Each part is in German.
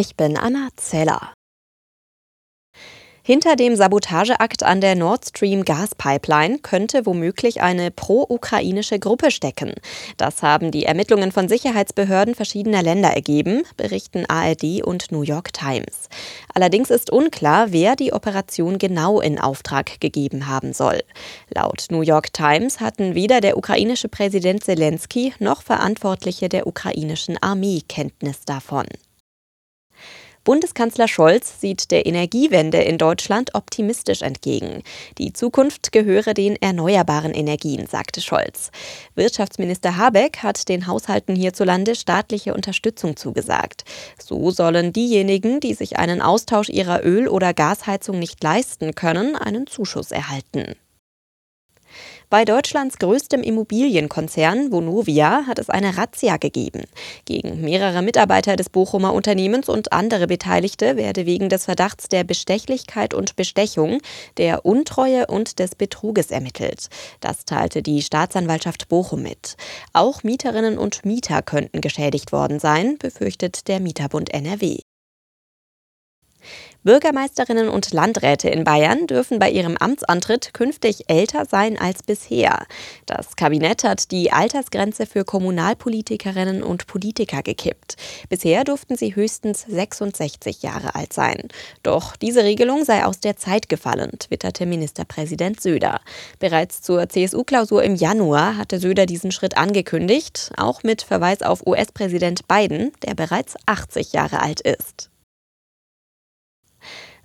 Ich bin Anna Zeller. Hinter dem Sabotageakt an der Nord Stream Gaspipeline könnte womöglich eine pro-ukrainische Gruppe stecken. Das haben die Ermittlungen von Sicherheitsbehörden verschiedener Länder ergeben, berichten ARD und New York Times. Allerdings ist unklar, wer die Operation genau in Auftrag gegeben haben soll. Laut New York Times hatten weder der ukrainische Präsident Zelensky noch Verantwortliche der ukrainischen Armee Kenntnis davon. Bundeskanzler Scholz sieht der Energiewende in Deutschland optimistisch entgegen. Die Zukunft gehöre den erneuerbaren Energien, sagte Scholz. Wirtschaftsminister Habeck hat den Haushalten hierzulande staatliche Unterstützung zugesagt. So sollen diejenigen, die sich einen Austausch ihrer Öl- oder Gasheizung nicht leisten können, einen Zuschuss erhalten. Bei Deutschlands größtem Immobilienkonzern Vonovia hat es eine Razzia gegeben. Gegen mehrere Mitarbeiter des Bochumer Unternehmens und andere Beteiligte werde wegen des Verdachts der Bestechlichkeit und Bestechung, der Untreue und des Betruges ermittelt. Das teilte die Staatsanwaltschaft Bochum mit. Auch Mieterinnen und Mieter könnten geschädigt worden sein, befürchtet der Mieterbund NRW. Bürgermeisterinnen und Landräte in Bayern dürfen bei ihrem Amtsantritt künftig älter sein als bisher. Das Kabinett hat die Altersgrenze für Kommunalpolitikerinnen und Politiker gekippt. Bisher durften sie höchstens 66 Jahre alt sein. Doch diese Regelung sei aus der Zeit gefallen, twitterte Ministerpräsident Söder. Bereits zur CSU-Klausur im Januar hatte Söder diesen Schritt angekündigt, auch mit Verweis auf US-Präsident Biden, der bereits 80 Jahre alt ist.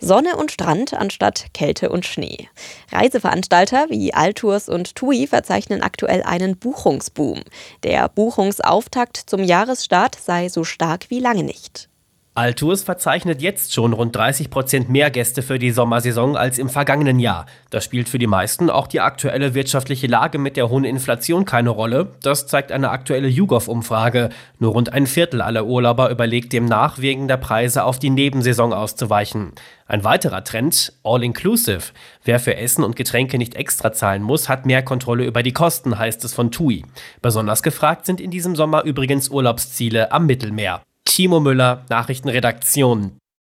Sonne und Strand anstatt Kälte und Schnee. Reiseveranstalter wie Altours und TUI verzeichnen aktuell einen Buchungsboom. Der Buchungsauftakt zum Jahresstart sei so stark wie lange nicht. Altours verzeichnet jetzt schon rund 30 Prozent mehr Gäste für die Sommersaison als im vergangenen Jahr. Das spielt für die meisten auch die aktuelle wirtschaftliche Lage mit der hohen Inflation keine Rolle. Das zeigt eine aktuelle YouGov-Umfrage. Nur rund ein Viertel aller Urlauber überlegt demnach, wegen der Preise auf die Nebensaison auszuweichen. Ein weiterer Trend, All-Inclusive. Wer für Essen und Getränke nicht extra zahlen muss, hat mehr Kontrolle über die Kosten, heißt es von TUI. Besonders gefragt sind in diesem Sommer übrigens Urlaubsziele am Mittelmeer. Timo Müller, Nachrichtenredaktion